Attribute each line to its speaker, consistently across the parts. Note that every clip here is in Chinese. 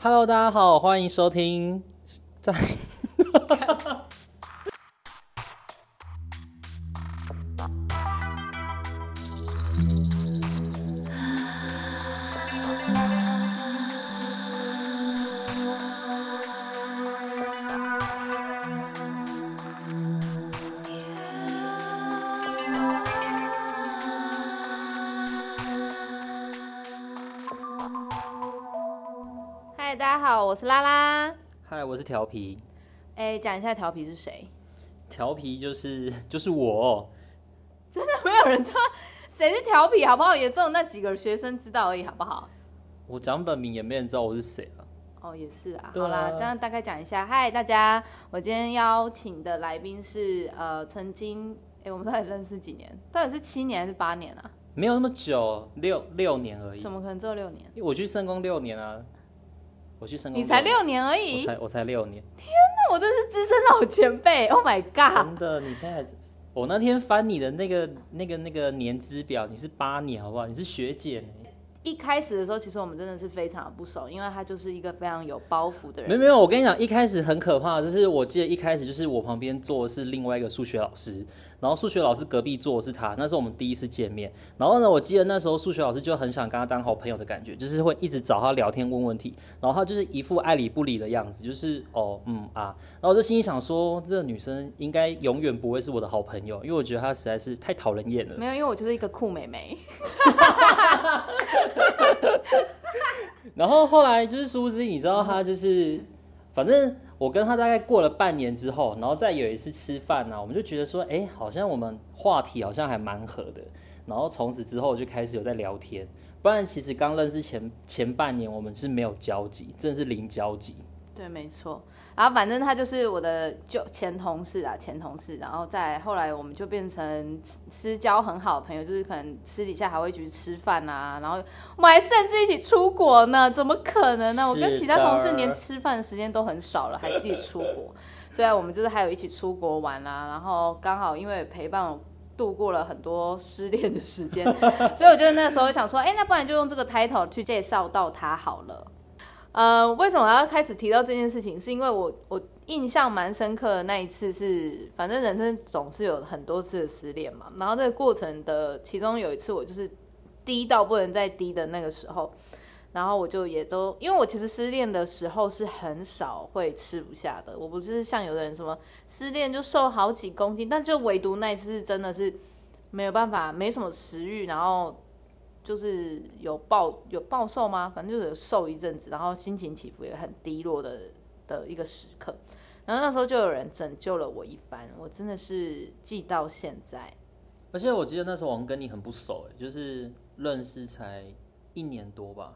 Speaker 1: Hello，大家好，欢迎收听在。
Speaker 2: 我是拉拉。
Speaker 1: 嗨，我是调皮。
Speaker 2: 哎，讲一下调皮是谁？
Speaker 1: 调皮就是 就是我。
Speaker 2: 真的没有人知道谁是调皮，好不好？也只有那几个学生知道而已，好不好？
Speaker 1: 我讲本名也没人知道我是谁了。
Speaker 2: 哦，也是啊。
Speaker 1: 啊
Speaker 2: 好啦，这样大概讲一下。嗨，大家，我今天邀请的来宾是呃，曾经哎，我们到底认识几年？到底是七年还是八年啊？
Speaker 1: 没有那么久，六六年而已。
Speaker 2: 怎么可能只有六年？
Speaker 1: 我去圣公六年啊，我去圣公
Speaker 2: 你才
Speaker 1: 六
Speaker 2: 六年而已我，
Speaker 1: 才我才六年，
Speaker 2: 天哪我真是资深老前辈。Oh my god！
Speaker 1: 真的，你现在还我那天翻你的那个那个那个年资表，你是八年好不好？你是学姐呢。
Speaker 2: 一开始的时候，其实我们真的是非常的不熟，因为他就是一个非常有包袱的人。
Speaker 1: 没有没有，我跟你讲，一开始很可怕，就是我记得一开始就是我旁边坐的是另外一个数学老师，然后数学老师隔壁坐的是他，那是我们第一次见面。然后呢，我记得那时候数学老师就很想跟他当好朋友的感觉，就是会一直找他聊天问问题，然后他就是一副爱理不理的样子，就是哦嗯啊，然后我就心里想说，这个女生应该永远不会是我的好朋友，因为我觉得她实在是太讨人厌了。
Speaker 2: 没有，因为我就是一个酷美眉。
Speaker 1: 然后后来就是殊不知，你知道她就是，反正我跟他大概过了半年之后，然后再有一次吃饭呢、我们就觉得说，哎，好像我们话题好像还蛮合的。然后从此之后就开始有在聊天，不然其实刚认识前前半年我们是没有交集，真的是零交集。
Speaker 2: 对，没错。然后反正他就是我的就前同事啊，前同事。然后再后来我们就变成私私交很好的朋友，就是可能私底下还会一起去吃饭啊，然后我们还甚至一起出国呢。怎么可能呢？我跟其他同事连吃饭的时间都很少了，还一起出国。虽然我们就是还有一起出国玩啊，然后刚好因为陪伴我。度过了很多失恋的时间，所以我就那时候想说，哎、那不然就用这个 title 去介绍到他好了。呃，为什么我要开始提到这件事情？是因为我我印象蛮深刻的那一次是，反正人生总是有很多次的失恋嘛。然后这个过程的其中有一次，我就是低到不能再低的那个时候，然后我就也都，因为我其实失恋的时候是很少会吃不下的，我不是像有的人什么失恋就瘦好几公斤，但就唯独那一次是真的是没有办法，没什么食欲，然后。就是有暴有暴瘦吗？反正就是有瘦一阵子，然后心情起伏也很低落的的一个时刻。然后那时候就有人拯救了我一番，我真的是记到现在。
Speaker 1: 而且我记得那时候我们跟你很不熟，哎，就是认识才一年多吧。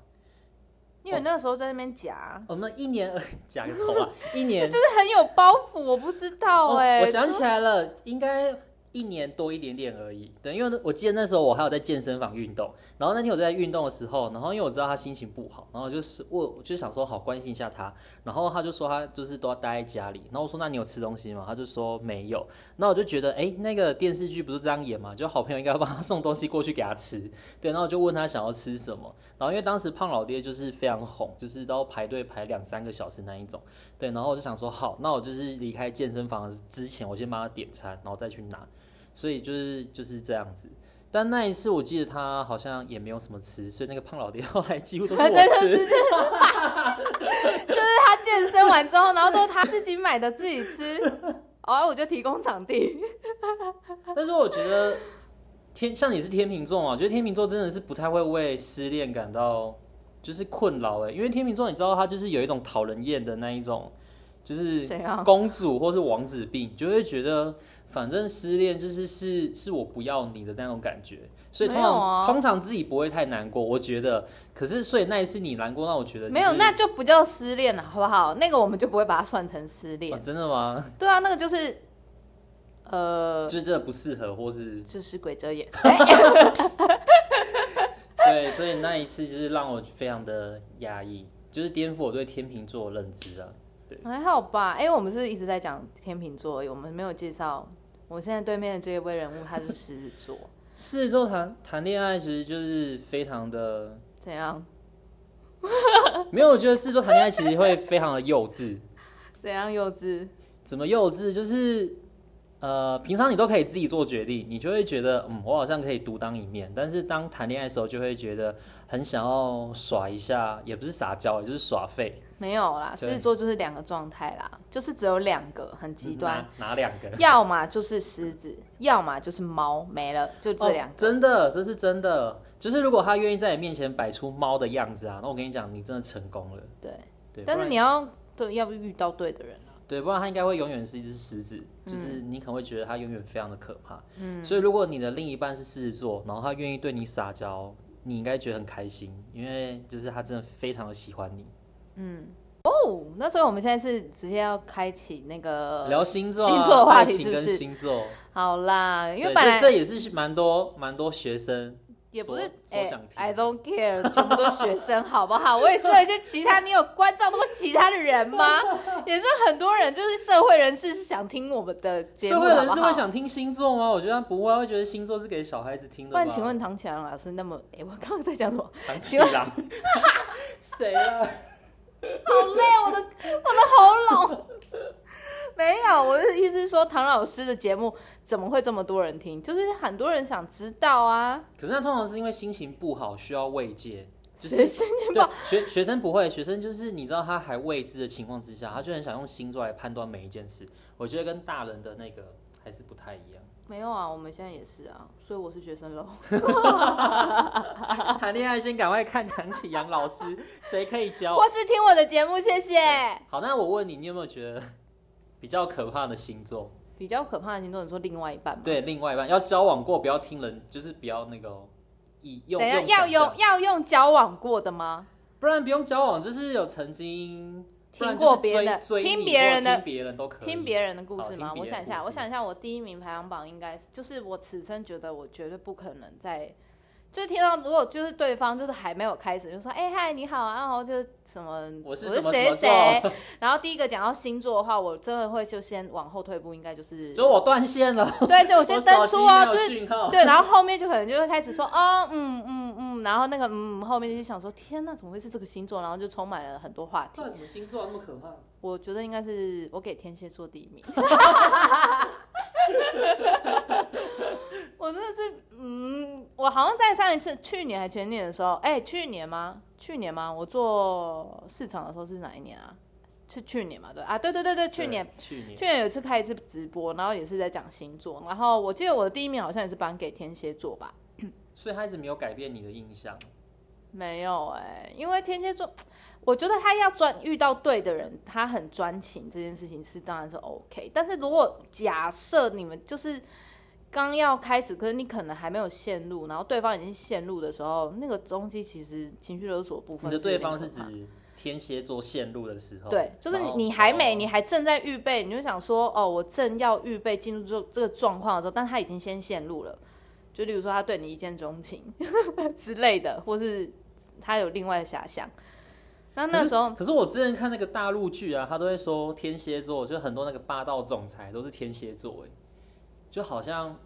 Speaker 2: 因为那时候在那边夹，
Speaker 1: 我们一年 夹个头啊，一年
Speaker 2: 就是很有包袱，我不知道哎、
Speaker 1: 哦我想起来了，应该一年多一点点而已。对，因为我记得那时候我还有在健身房运动，然后那天我在运动的时候，然后因为我知道他心情不好，然后就是我我就想说好关心一下他，然后他就说他就是都要待在家里，然后我说那你有吃东西吗？他就说没有，那我就觉得哎、那个电视剧不是这样演嘛，就好朋友应该要帮他送东西过去给他吃，对，然后我就问他想要吃什么，然后因为当时胖老爹就是非常红，就是都要排队排两三个小时那一种，对，然后我就想说好，那我就是离开健身房之前，我先帮他点餐，然后再去拿。所以就是就是这样子。但那一次我记得他好像也没有什么吃，所以那个胖老爹后来几乎都是我吃。
Speaker 2: 就是他健身完之后，然后都他自己买的自己吃，哦，我就提供场地。
Speaker 1: 但是我觉得天像你是天秤座嘛，我觉得天秤座真的是不太会为失恋感到就是困扰哎，因为天秤座你知道他就是有一种讨人厌的那一种，就是公主或是王子病，就会觉得反正失恋就是是是我不要你的那种感觉，所以通常、
Speaker 2: 啊
Speaker 1: 通常自己不会太难过，我觉得。可是所以那一次你难过，那我觉得、就是、
Speaker 2: 没有，那就不叫失恋了，好不好？那个我们就不会把它算成失恋
Speaker 1: 啊。真的吗？
Speaker 2: 对啊，那个就是，呃，
Speaker 1: 就是真的不适合，或是
Speaker 2: 就是鬼遮眼。
Speaker 1: 对，所以那一次就是让我非常的压抑，就是颠覆我对天秤座的认知啊。
Speaker 2: 还好吧，因为我们是一直在讲天秤座而已，我们没有介绍我现在对面的这一位人物，他是狮子座，
Speaker 1: 狮子座谈谈恋爱其实就是非常的
Speaker 2: 怎样？
Speaker 1: 没有，我觉得狮子座谈恋爱其实会非常的幼稚。
Speaker 2: 怎样幼稚？
Speaker 1: 怎么幼稚？就是呃，平常你都可以自己做决定，你就会觉得嗯，我好像可以独当一面。但是当谈恋爱的时候，就会觉得很想要耍一下，也不是撒娇，也就是耍废。
Speaker 2: 没有啦，狮子座就是两个状态啦，就是只有两个，很极端，
Speaker 1: 哪哪两个？
Speaker 2: 要么就是狮子，要么就是猫，没了，就这两
Speaker 1: 哦
Speaker 2: 个。
Speaker 1: 真的，这是真的。就是如果他愿意在你面前摆出猫的样子啊，那我跟你讲，你真的成功了。
Speaker 2: 对，
Speaker 1: 对，
Speaker 2: 但是你要对，要不遇到对的人啊。
Speaker 1: 对，不然他应该会永远是一只狮子，
Speaker 2: 嗯
Speaker 1: 就是你可能会觉得他永远非常的可怕。嗯，所以如果你的另一半是狮子座，然后他愿意对你撒娇，你应该觉得很开心，因为就是他真的非常的喜欢你。嗯。
Speaker 2: 哦，那所以我们现在是直接要开启那个
Speaker 1: 聊星座、啊、
Speaker 2: 星座的话题是不是？
Speaker 1: 星座，
Speaker 2: 好啦，因为
Speaker 1: 对
Speaker 2: 本来
Speaker 1: 这这也是蛮多蛮多学生
Speaker 2: 也不是
Speaker 1: 所所想听的
Speaker 2: i don't care，全部都学生，好不好？我也是有一些其他，你有关照过其他的人吗？也是很多人，就是社会人士是想听我们的节目，
Speaker 1: 社会人士会想听星座吗？我觉得他不会，他会觉得星座是给小孩子听的吧。
Speaker 2: 不然，请问唐启阳老师，那么，哎、我刚刚在讲什么？
Speaker 1: 唐启郎？谁啊？
Speaker 2: 好累，我的我的喉咙。没有，我的意思是说，唐老师的节目怎么会这么多人听？就是很多人想知道啊。
Speaker 1: 可是那通常是因为心情不好，需要慰藉。就是
Speaker 2: 学生情
Speaker 1: 不
Speaker 2: 好，
Speaker 1: 学学生不会，学生就是你知道他还未知的情况之下，他就很想用星座来判断每一件事。我觉得跟大人的那个还是不太一样。
Speaker 2: 没有啊，我们现在也是啊，所以我是学生喽。
Speaker 1: 谈恋爱先赶快看唐启阳老师，谁可以教？
Speaker 2: 或是听我的节目，谢谢。
Speaker 1: 好，那我问你，你有没有觉得比较可怕的星座？
Speaker 2: 比较可怕的星座，你说另外一半吗？，
Speaker 1: 对，另外一半要交往过，不要听人，就是不要那个哦以用
Speaker 2: 等一下
Speaker 1: 用
Speaker 2: 要用要用交往过的吗？
Speaker 1: 不然不用交往，就是有曾经
Speaker 2: 听过
Speaker 1: 就是追
Speaker 2: 别的听
Speaker 1: 你
Speaker 2: 别人的
Speaker 1: 或听别人都可以，
Speaker 2: 听别人的故事吗？
Speaker 1: 听别人
Speaker 2: 我想一下，
Speaker 1: 故事
Speaker 2: 我想一下，我第一名排行榜应该是，就是我此生觉得我绝对不可能在，就是听到如果就是对方就是还没有开始就说，哎、嗨你好啊，然后就什么
Speaker 1: 我是
Speaker 2: 是谁谁，然后第一个讲到星座的话，我真的会就先往后退步，应该就是
Speaker 1: 就我断线了，
Speaker 2: 对，就我先登出哦，
Speaker 1: 我手机没有
Speaker 2: 就是，对，然后后面就可能就会开始说，哦，嗯嗯嗯，然后那个嗯后面就想说，天呐，怎么会是这个星座？然后就充满了很多话题
Speaker 1: 什么星座那么可怕？
Speaker 2: 我觉得应该是我给天蝎座第一名。我真的是，嗯，我好像在上一次去年还前年的时候，哎、去年吗？去年吗？我做市场的时候是哪一年啊？是去年嘛？对啊，对对对对，去年。
Speaker 1: 对去年
Speaker 2: 去年有一次开一次直播，然后也是在讲星座，然后我记得我的第一名好像也是颁给天蝎座吧？
Speaker 1: 所以他一直没有改变你的印象。
Speaker 2: 没有哎、因为天蝎座，我觉得他要专遇到对的人，他很专情这件事情是当然是 OK。但是如果假设你们就是刚要开始，可是你可能还没有陷入，然后对方已经陷入的时候，那个东西其实情绪勒索部分
Speaker 1: 你的对方是指天蝎座陷入的时候，
Speaker 2: 对，就是你还没，
Speaker 1: 哦
Speaker 2: 你还正在预备，你就想说，哦，我正要预备进入这这个状况的时候，但他已经先陷入了。就例如说，他对你一见钟情 之类的，或是他有另外的遐想。那那时候，
Speaker 1: 可是我之前看那个大陆剧啊，他都会说天蝎座，就很多那个霸道总裁都是天蝎座，哎，就好像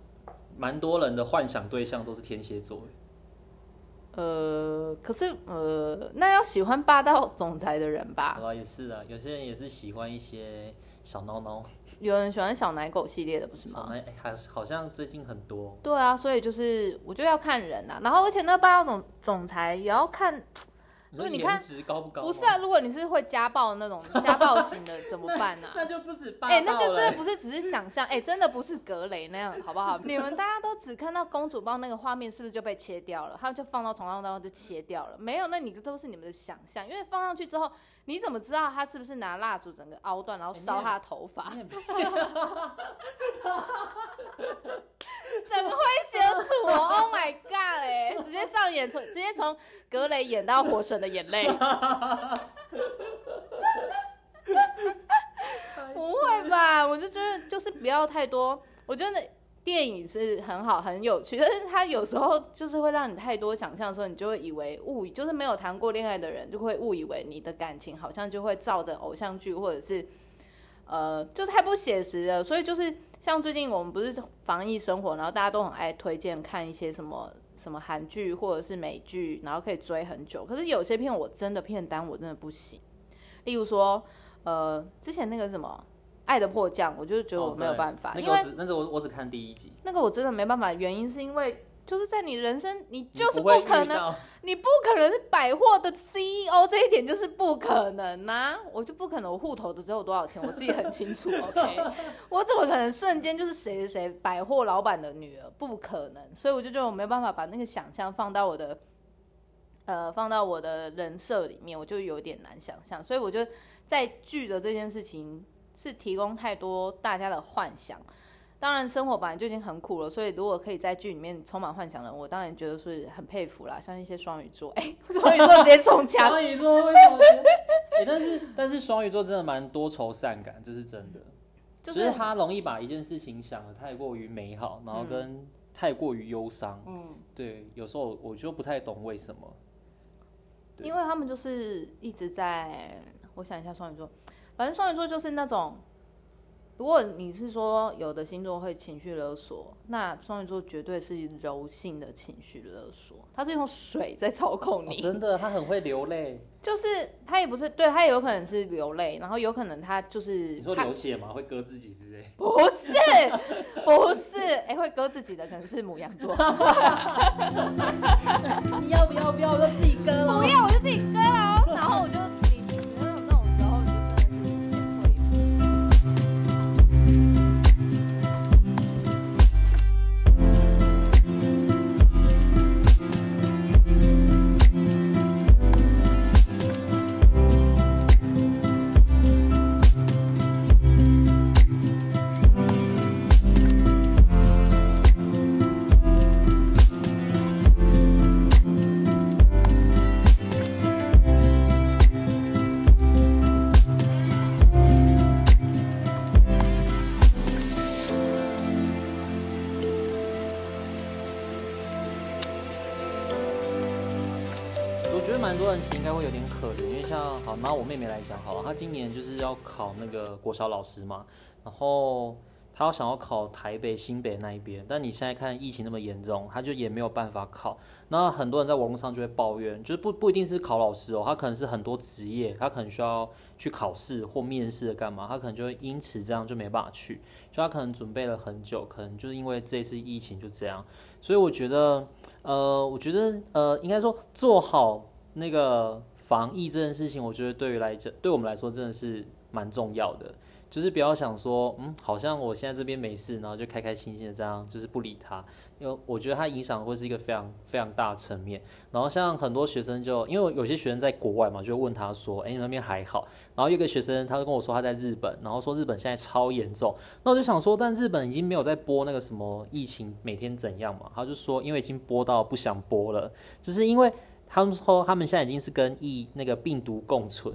Speaker 1: 蛮多人的幻想对象都是天蝎座，哎
Speaker 2: 呃，可是呃，那要喜欢霸道总裁的人吧？
Speaker 1: 啊，也是啊，有些人也是喜欢一些小孬孬，
Speaker 2: 有人喜欢小奶狗系列的，不是吗？
Speaker 1: 哎，还好像最近很多，
Speaker 2: 对啊，所以就是我觉得要看人啊，然后而且那霸道总总裁也要看如果你看
Speaker 1: 颜值高不高？
Speaker 2: 不是啊，，如果你是会家暴的那种 家暴型的，怎么办呢、啊？
Speaker 1: 那就不止霸
Speaker 2: 哎、
Speaker 1: 道
Speaker 2: 那就真的不是只是想象，哎、真的不是格雷那样，好不好？你们大家都只看到公主抱那个画面，是不是就被切掉了？他就放到床上，然后就切掉了？没有，那你这都是你们的想象，因为放上去之后，你怎么知道他是不是拿蜡烛整个凹断，然后烧他的头发？
Speaker 1: 你也没
Speaker 2: 整个会写楚哦，Oh my God 嘞！直接上演从直接从格雷演到火神的眼泪，不会吧？我就觉得就是不要太多，我觉得电影是很好很有趣，但是它有时候就是会让你太多想象的时候，你就会以为误以就是没有谈过恋爱的人就会误以为你的感情好像就会照着偶像剧或者是。呃，就太不写实了，所以就是像最近我们不是防疫生活，然后大家都很爱推荐看一些什么什么韩剧或者是美剧，然后可以追很久。可是有些片我真的片单我真的不行，例如说，呃，之前那个什么《爱的迫降》，我就觉得我没有办法，因为
Speaker 1: 那个我我只看第一集，
Speaker 2: 那个我真的没办法，原因是因为就是在你人生，你就是
Speaker 1: 不
Speaker 2: 可能，你不可能是百货的 CEO，这一点就是不可能呐、我就不可能，我户头的只有多少钱，我自己很清楚。OK，我怎么可能瞬间就是谁谁谁百货老板的女儿？不可能，所以我就觉得我没办法把那个想象放到我的。呃，放到我的人设里面，我就有点难想象，所以我觉得在剧的这件事情是提供太多大家的幻想。当然，生活本来就已经很苦了，所以如果可以在剧里面充满幻想的人，我当然觉得是很佩服啦。像一些双鱼座，哎、双鱼座直接中枪，
Speaker 1: 双鱼座为什么？哎、但是但是双鱼座真的蛮多愁善感，这是真的。
Speaker 2: 就
Speaker 1: 就是是他容易把一件事情想的太过于美好，然后跟太过于忧伤。
Speaker 2: 嗯，
Speaker 1: 对，有时候我我就不太懂为什么。
Speaker 2: 因为他们就是一直在，我想一下双鱼座，反正双鱼座就是那种，如果你是说有的星座会情绪勒索，那双鱼座绝对是柔性的情绪勒索，他是用水在操控
Speaker 1: 哦
Speaker 2: 你，
Speaker 1: 真的，他很会流泪。
Speaker 2: 就是他也不是，对他也有可能是流泪，然后有可能他就是
Speaker 1: 你说流血吗？会割自己之类？
Speaker 2: 不是不是，哎、会割自己的可能是母羊座，
Speaker 1: 你要不要不要？我就自己割了
Speaker 2: 不要我就自己割了哦，然后我就
Speaker 1: 妹妹来讲好了，她今年就是要考那个国小老师嘛，然后她要想要考台北、新北那一边，但你现在看疫情那么严重，她就也没有办法考。那很多人在网络上就会抱怨，就是不不一定是考老师哦，他可能是很多职业，他可能需要去考试或面试的干嘛，他可能就会因此这样就没办法去，就他可能准备了很久，可能就是因为这次疫情就这样，所以我觉得。呃，我觉得呃，应该说做好那个防疫这件事情，我觉得对于来讲，对我们来说真的是蛮重要的。就是不要想说，嗯，好像我现在这边没事，然后就开开心心的这样，就是不理他。因为我觉得它影响会是一个非常非常大的层面。然后像很多学生就，因为有些学生在国外嘛，就问他说，哎，你那边还好？然后有个学生他就跟我说他在日本，然后说日本现在超严重。那我就想说，但日本已经没有在播那个什么疫情每天怎样嘛？他就说，因为已经播到不想播了，就是因为他们说他们现在已经是跟疫那个病毒共存，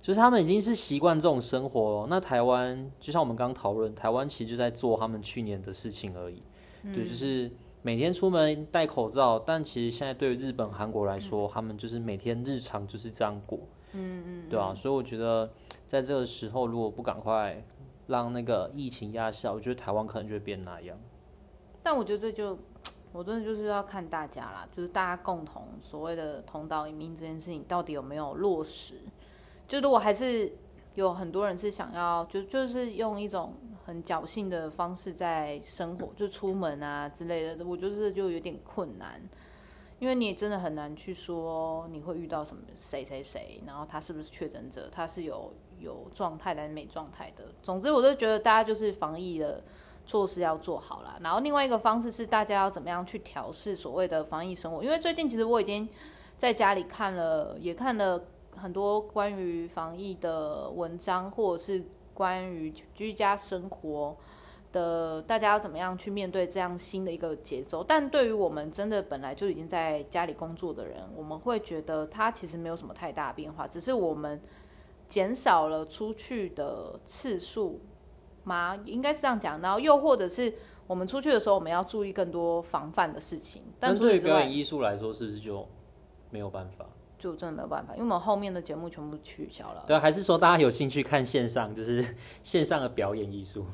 Speaker 1: 就是他们已经是习惯这种生活了。那台湾就像我们刚刚讨论，台湾其实就在做他们去年的事情而已。对，就是每天出门戴口罩，但其实现在对于日本、韩国来说，他们就是每天日常就是这样过。
Speaker 2: 嗯嗯，
Speaker 1: 对啊，所以我觉得在这个时候，如果不赶快让那个疫情压下，我觉得台湾可能就会变那样。
Speaker 2: 但我觉得这就，我真的就是要看大家啦，就是大家共同所谓的同道移民这件事情到底有没有落实。就如果还是有很多人是想要，就就是用一种很侥幸的方式在生活，就出门啊之类的，我就是就有点困难。因为你也真的很难去说你会遇到什么谁谁谁，然后他是不是确诊者，他是有有状态还是没状态的。总之，我都觉得大家就是防疫的措施要做好啦。然后另外一个方式是大家要怎么样去调试所谓的防疫生活，因为最近其实我已经在家里看了，也看了很多关于防疫的文章，或者是关于居家生活。的大家要怎么样去面对这样新的一个节奏？但对于我们真的本来就已经在家里工作的人，我们会觉得它其实没有什么太大变化，只是我们减少了出去的次数吗？应该是这样讲。然后又或者是我们出去的时候，我们要注意更多防范的事情。但
Speaker 1: 对于表演，艺术来说，是不是就没有办法？
Speaker 2: 就真的没有办法，因为我们后面的节目全部取消了。
Speaker 1: 对啊，还是说大家有兴趣看线上，就是 线上的表演艺术？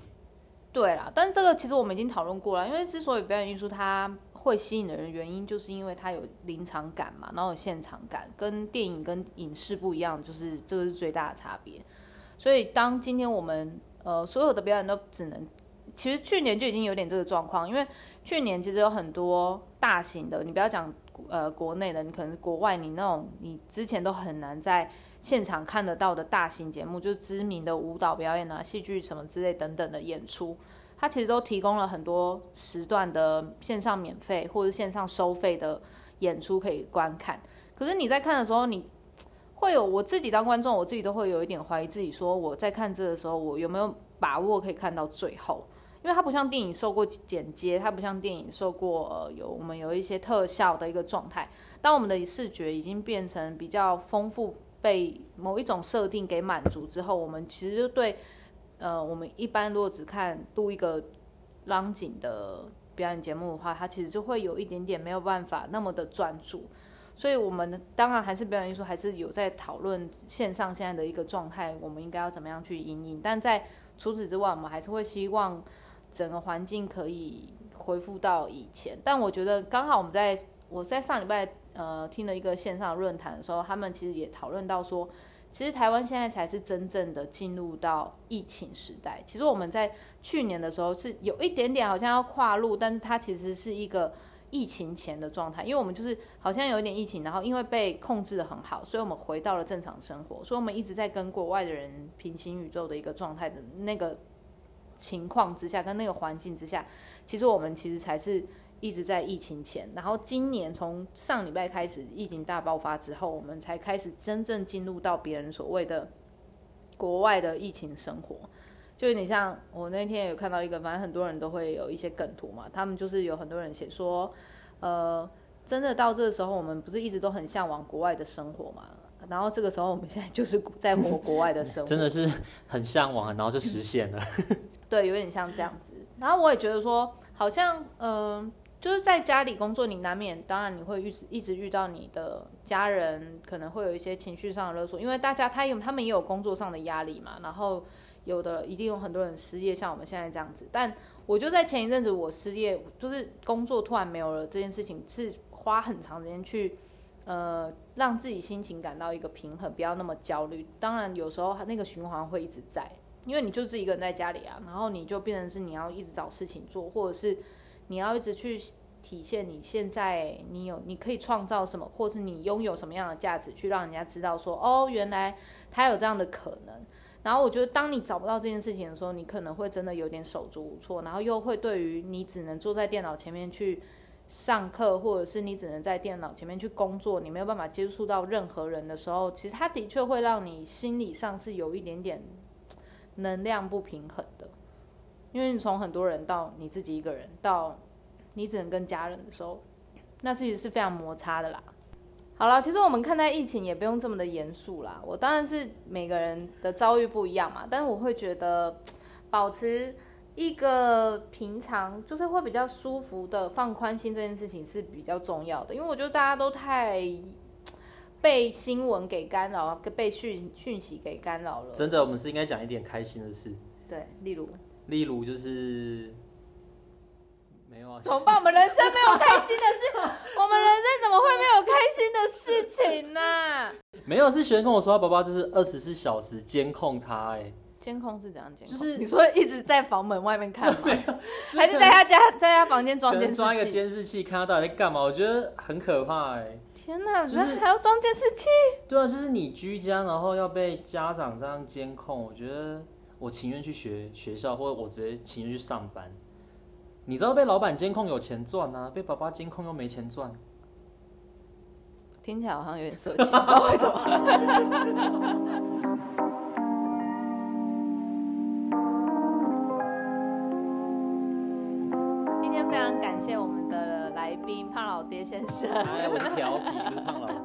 Speaker 2: 对啦，但这个其实我们已经讨论过了，因为之所以表演艺术它会吸引的人，原因就是因为它有临场感嘛，然后有现场感，跟电影跟影视不一样，就是这个是最大的差别。所以当今天我们呃所有的表演都只能，其实去年就已经有点这个状况，因为去年其实有很多大型的，你不要讲呃国内的，你可能国外，你那种你之前都很难在现场看得到的大型节目，就是知名的舞蹈表演啊、戏剧什么之类等等的演出。它其实都提供了很多时段的线上免费或者线上收费的演出可以观看。可是你在看的时候，你会有我自己当观众，我自己都会有一点怀疑自己，说我在看这的时候，我有没有把握可以看到最后？因为它不像电影受过剪接，它不像电影受过有我们有一些特效的一个状态。当我们的视觉已经变成比较丰富，被某一种设定给满足之后，我们其实就对。呃，我们一般如果只看录一个浪景的表演节目的话，它其实就会有一点点没有办法那么的专注。所以，我们当然还是表演艺术，还是有在讨论线上现在的一个状态，我们应该要怎么样去应应。但在除此之外，我们还是会希望整个环境可以恢复到以前。但我觉得刚好我们在我在上礼拜呃听了一个线上论坛的时候，他们其实也讨论到说。其实台湾现在才是真正的进入到疫情时代。其实我们在去年的时候是有一点点好像要跨入，但是它其实是一个疫情前的状态，因为我们就是好像有一点疫情，然后因为被控制的很好，所以我们回到了正常生活。所以我们一直在跟国外的人平行宇宙的一个状态的那个情况之下，跟那个环境之下，其实我们其实才是。一直在疫情前，然后今年从上礼拜开始疫情大爆发之后，我们才开始真正进入到别人所谓的国外的疫情生活。就有点像我那天有看到一个，反正很多人都会有一些梗图嘛，他们就是有很多人写说，呃，真的到这个时候，我们不是一直都很向往国外的生活嘛？然后这个时候，我们现在就是在活国外的生活，
Speaker 1: 真的是很向往，然后就实现了。
Speaker 2: 对，有点像这样子。然后我也觉得说，好像嗯。就是在家里工作，你难免当然你会遇一直遇到你的家人，可能会有一些情绪上的勒索，因为大家他有他们也有工作上的压力嘛。然后有的一定有很多人失业，像我们现在这样子。但我就在前一阵子我失业，就是工作突然没有了这件事情，是花很长时间去呃让自己心情感到一个平衡，不要那么焦虑。当然有时候那个循环会一直在，因为你就自己一个人在家里啊，然后你就变成是你要一直找事情做，或者是。你要一直去体现你现在你有你可以创造什么，或是你拥有什么样的价值，去让人家知道说哦，原来他有这样的可能。然后我觉得，当你找不到这件事情的时候，你可能会真的有点手足无措，然后又会对于你只能坐在电脑前面去上课，或者是你只能在电脑前面去工作，你没有办法接触到任何人的时候，其实他的确会让你心理上是有一点点能量不平衡的。因为你从很多人到你自己一个人，到你只能跟家人的时候，那其实是非常摩擦的啦。好了，其实我们看待疫情也不用这么的严肃啦。我当然是每个人的遭遇不一样嘛，但是我会觉得保持一个平常，就是会比较舒服的放宽心这件事情是比较重要的。因为我觉得大家都太被新闻给干扰，被讯讯息给干扰了。
Speaker 1: 真的，我们是应该讲一点开心的事。
Speaker 2: 对，例如。
Speaker 1: 例如就是没有啊，
Speaker 2: 怎么办？我们人生没有开心的事，我们人生怎么会没有开心的事情呢？
Speaker 1: 没有，是学生跟我说，他爸爸就是二十四小时监控他，哎，
Speaker 2: 监控是怎样监
Speaker 1: 控？就是
Speaker 2: 你说一直在房门外面看吗？还是在他家，在他房间装监视器？
Speaker 1: 装一个监视器，看他到底在干嘛？我觉得很可怕，哎，
Speaker 2: 天哪！我觉得还要装监视器？
Speaker 1: 对啊，就是你居家，然后要被家长这样监控，我觉得。我情愿去学学校，或者我直接情愿去上班。你知道被老板监控有钱赚啊，被爸爸监控又没钱赚。
Speaker 2: 听起来好像有点色情，不知道为什么。今天非常感谢我们的来宾胖老爹先生。
Speaker 1: 哎，我是调皮，不是胖老爹，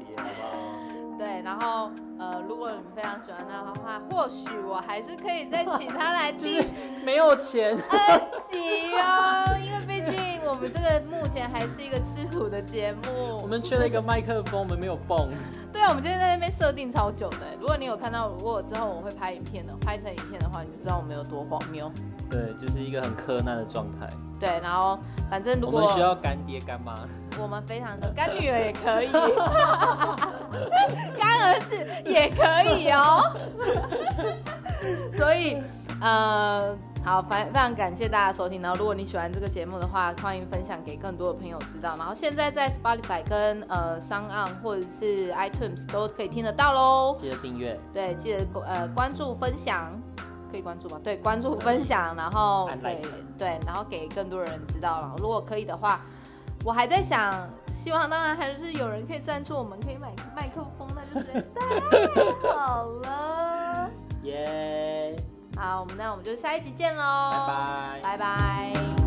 Speaker 2: 然后。呃，如果你们非常喜欢他的话，或许我还是可以再请他来听。
Speaker 1: 没有钱。
Speaker 2: 二级哦，因为毕竟我们这个目前还是一个吃土的节目。
Speaker 1: 我们缺了一个麦克风，我们没有泵。
Speaker 2: 对啊，我们今天在那边设定超久的。如果你有看到，如果之后我会拍影片的，拍成影片的话，你就知道我们有多荒谬。
Speaker 1: 对，就是一个很柯难的状态。
Speaker 2: 对，然后反正如果
Speaker 1: 我们需要干爹干妈，
Speaker 2: 我们非常的干女儿也可以，干儿子也可以哦。所以呃，好，非非常感谢大家收听。然后如果你喜欢这个节目的话，欢迎分享给更多的朋友知道。然后现在在 Spotify 跟呃 s o n On 或者是 iTunes 都可以听得到喽。
Speaker 1: 记得订阅，
Speaker 2: 对，记得呃关注分享。可以关注吗？对，关注分享，然后
Speaker 1: 按
Speaker 2: 给对，然后给更多人知道。了如果可以的话，我还在想，希望当然还是有人可以赞助，我们可以买麦克风，那就实在太好了。
Speaker 1: 耶，
Speaker 2: 好，我们那我们就下一集见喽，
Speaker 1: 拜拜。
Speaker 2: 拜拜。